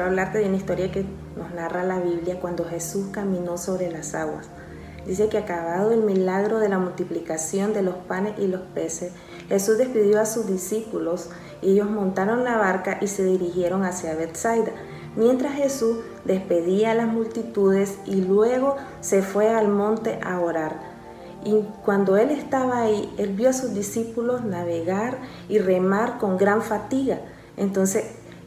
hablarte de una historia que nos narra la Biblia cuando Jesús caminó sobre las aguas. Dice que acabado el milagro de la multiplicación de los panes y los peces, Jesús despidió a sus discípulos y ellos montaron la barca y se dirigieron hacia Bethsaida. Mientras Jesús despedía a las multitudes y luego se fue al monte a orar. Y cuando él estaba ahí, él vio a sus discípulos navegar y remar con gran fatiga. Entonces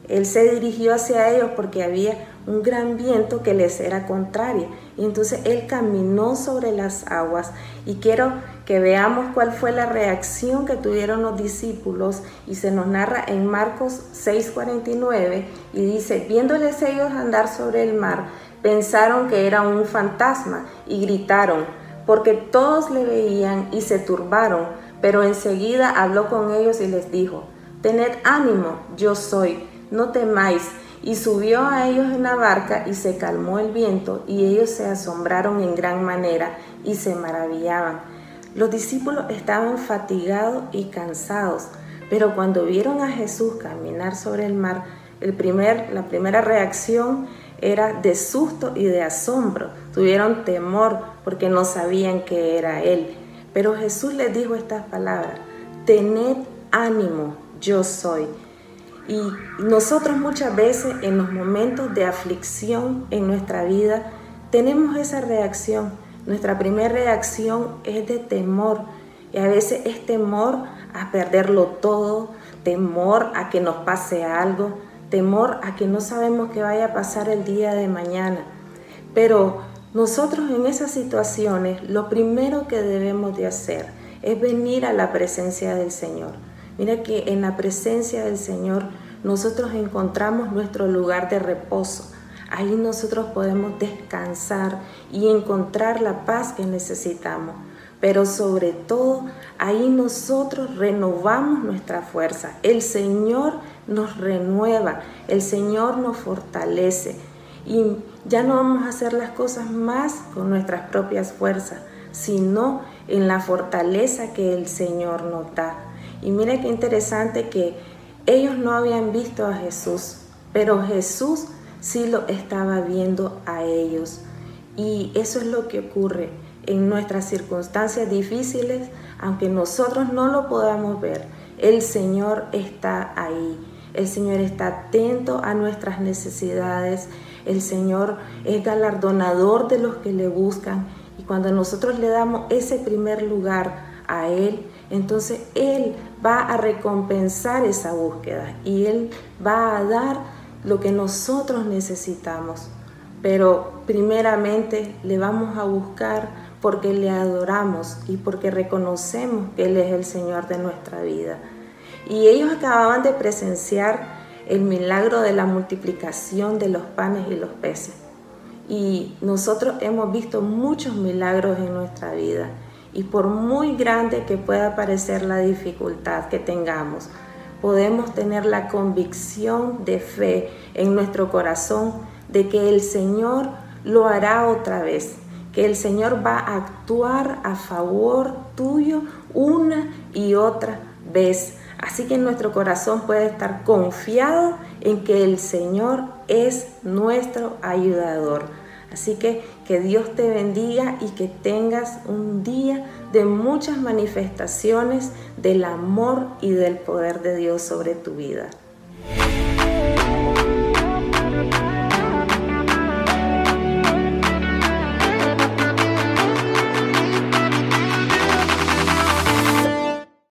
él se dirigió hacia ellos porque había un gran viento que les era contrario. Y entonces él caminó sobre las aguas. Y quiero que veamos cuál fue la reacción que tuvieron los discípulos. Y se nos narra en Marcos 6:49 y dice, viéndoles ellos andar sobre el mar, pensaron que era un fantasma y gritaron, porque todos le veían y se turbaron. Pero enseguida habló con ellos y les dijo, tened ánimo, yo soy, no temáis. Y subió a ellos en la barca y se calmó el viento y ellos se asombraron en gran manera y se maravillaban. Los discípulos estaban fatigados y cansados, pero cuando vieron a Jesús caminar sobre el mar, el primer, la primera reacción era de susto y de asombro. Tuvieron temor porque no sabían que era Él. Pero Jesús les dijo estas palabras, tened ánimo, yo soy. Y nosotros muchas veces en los momentos de aflicción en nuestra vida tenemos esa reacción. Nuestra primera reacción es de temor y a veces es temor a perderlo todo, temor a que nos pase algo, temor a que no sabemos qué vaya a pasar el día de mañana. Pero nosotros en esas situaciones lo primero que debemos de hacer es venir a la presencia del Señor Mira que en la presencia del Señor nosotros encontramos nuestro lugar de reposo. Ahí nosotros podemos descansar y encontrar la paz que necesitamos. Pero sobre todo, ahí nosotros renovamos nuestra fuerza. El Señor nos renueva, el Señor nos fortalece. Y ya no vamos a hacer las cosas más con nuestras propias fuerzas, sino en la fortaleza que el Señor nos da. Y mira qué interesante que ellos no habían visto a Jesús, pero Jesús sí lo estaba viendo a ellos. Y eso es lo que ocurre en nuestras circunstancias difíciles, aunque nosotros no lo podamos ver. El Señor está ahí. El Señor está atento a nuestras necesidades. El Señor es galardonador de los que le buscan. Y cuando nosotros le damos ese primer lugar a Él, entonces Él va a recompensar esa búsqueda y Él va a dar lo que nosotros necesitamos. Pero primeramente le vamos a buscar porque le adoramos y porque reconocemos que Él es el Señor de nuestra vida. Y ellos acababan de presenciar el milagro de la multiplicación de los panes y los peces. Y nosotros hemos visto muchos milagros en nuestra vida. Y por muy grande que pueda parecer la dificultad que tengamos, podemos tener la convicción de fe en nuestro corazón de que el Señor lo hará otra vez, que el Señor va a actuar a favor tuyo una y otra vez. Así que nuestro corazón puede estar confiado en que el Señor es nuestro ayudador. Así que que Dios te bendiga y que tengas un día de muchas manifestaciones del amor y del poder de Dios sobre tu vida.